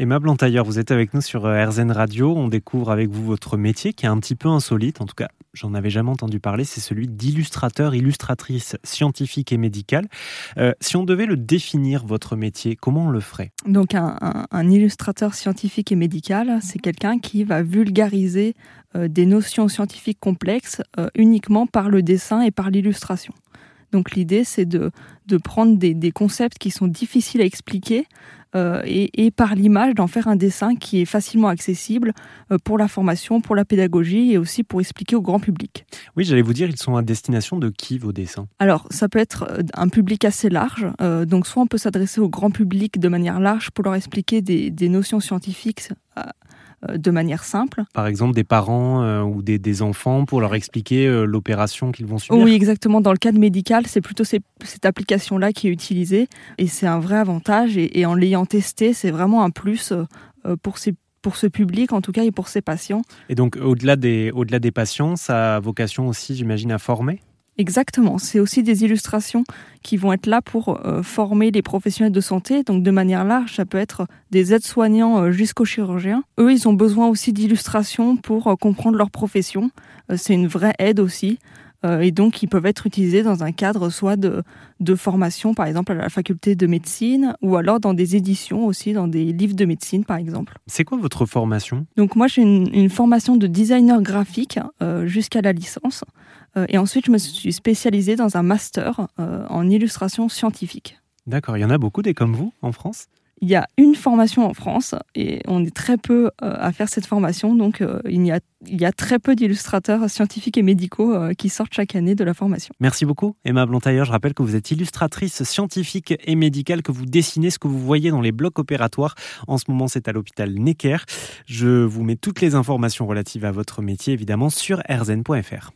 Emma Blantailleur, vous êtes avec nous sur euh, RZN Radio. On découvre avec vous votre métier qui est un petit peu insolite. En tout cas, j'en avais jamais entendu parler. C'est celui d'illustrateur, illustratrice scientifique et médicale. Euh, si on devait le définir, votre métier, comment on le ferait? Donc, un, illustrateur scientifique et médical, c'est quelqu'un qui va vulgariser euh, des notions scientifiques complexes uniquement par le dessin et par l'illustration. Donc l'idée, c'est de, de prendre des, des, concepts qui sont difficiles à expliquer euh, et, et, par l'image d'en faire un dessin qui est facilement accessible euh, pour la formation, pour la pédagogie et aussi pour expliquer au grand public. Oui, j'allais vous dire, ils sont à destination de qui vos dessins? Alors, ça peut être euh, un public assez large. donc, soit on peut s'adresser au grand public de manière large pour leur expliquer des, des notions scientifiques de manière simple. Par exemple, des parents euh, ou des, enfants pour leur expliquer euh, l'opération qu'ils vont subir Oui, exactement. Dans le cadre médical, c'est plutôt cette application-là qui est utilisée et c'est un vrai avantage. Et, en l'ayant testé, c'est vraiment un plus pour pour ce public en tout cas et pour ses patients. Et donc au-delà des, au-delà des patients, ça a vocation aussi, j'imagine, à former? Exactement, c'est aussi des illustrations qui vont être là pour euh, former les professionnels de santé. Donc de manière large, ça peut être des aides-soignants euh, jusqu'aux chirurgiens. Eux, ils ont besoin aussi d'illustrations pour euh, comprendre leur profession. c'est une vraie aide aussi. Et donc, ils peuvent être utilisés dans un cadre soit de, de formation, par exemple à la faculté de médecine, ou alors dans des éditions aussi, dans des livres de médecine, par exemple. C'est quoi votre formation? Donc moi, j'ai une, une, formation de designer graphique jusqu'à la licence. Euh, et ensuite, je me suis spécialisée dans un master euh, en illustration scientifique. D'accord, il y en a beaucoup des comme vous en France? Il y a une formation en France et on est très peu euh, à faire cette formation, donc il, y a, il y a très peu d'illustrateurs scientifiques et médicaux qui sortent chaque année de la formation. Merci beaucoup Emma Blantailleur. Je rappelle que vous êtes illustratrice scientifique et médicale, que vous dessinez ce que vous voyez dans les blocs opératoires. En ce moment, c'est à l'hôpital Necker. Je vous mets toutes les informations relatives à votre métier, évidemment, sur rzn.fr.